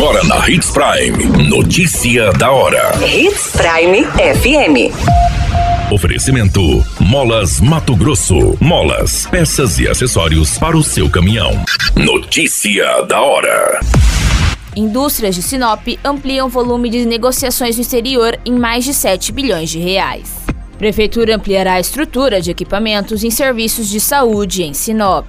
Agora na Hits Prime. Notícia da hora. Hits Prime FM. Oferecimento: Molas Mato Grosso. Molas, peças e acessórios para o seu caminhão. Notícia da hora. Indústrias de Sinop ampliam volume de negociações no exterior em mais de 7 bilhões de reais. Prefeitura ampliará a estrutura de equipamentos em serviços de saúde em Sinop.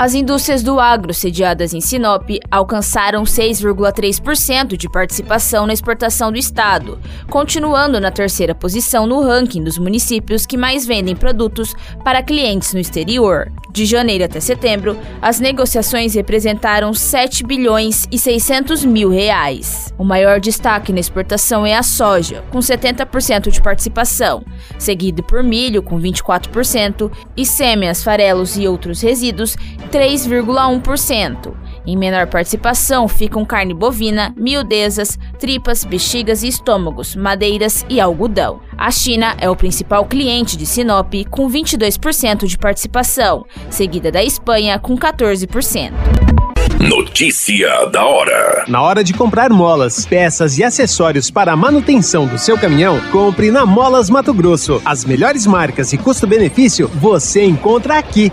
As indústrias do agro sediadas em Sinop alcançaram 6,3% de participação na exportação do estado, continuando na terceira posição no ranking dos municípios que mais vendem produtos para clientes no exterior. De janeiro até setembro, as negociações representaram 7 bilhões e 600 mil reais. O maior destaque na exportação é a soja, com 70% de participação, seguido por milho, com 24%, e sêmias, farelos e outros resíduos, 3,1%. Em menor participação ficam carne bovina, miudezas, tripas, bexigas e estômagos, madeiras e algodão. A China é o principal cliente de Sinop, com 22% de participação, seguida da Espanha, com 14%. Notícia da hora. Na hora de comprar molas, peças e acessórios para a manutenção do seu caminhão, compre na Molas Mato Grosso. As melhores marcas e custo-benefício você encontra aqui.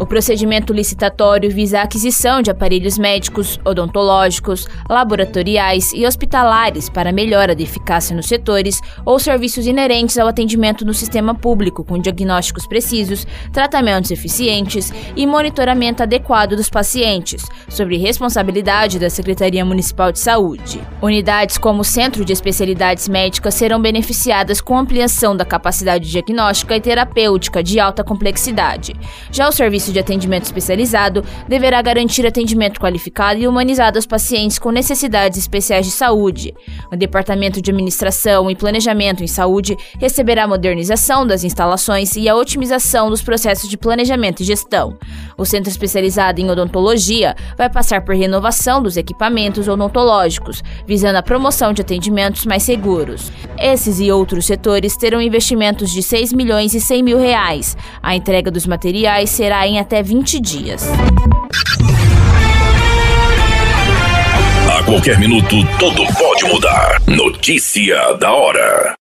O procedimento licitatório visa a aquisição de aparelhos médicos, odontológicos, laboratoriais e hospitalares para melhora da eficácia nos setores ou serviços inerentes ao atendimento no sistema público, com diagnósticos precisos, tratamentos eficientes e monitoramento adequado dos pacientes, sobre responsabilidade da Secretaria Municipal de Saúde. Unidades como o Centro de Especialidades Médicas serão beneficiadas com ampliação da capacidade diagnóstica e terapêutica de alta complexidade. Já o serviço serviço de atendimento especializado deverá garantir atendimento qualificado e humanizado aos pacientes com necessidades especiais de saúde. O Departamento de Administração e Planejamento em Saúde receberá a modernização das instalações e a otimização dos processos de planejamento e gestão. O Centro Especializado em Odontologia vai passar por renovação dos equipamentos odontológicos, visando a promoção de atendimentos mais seguros. Esses e outros setores terão investimentos de 6 milhões e 100 mil reais. A entrega dos materiais será em em até 20 dias. A qualquer minuto, tudo pode mudar. Notícia da hora.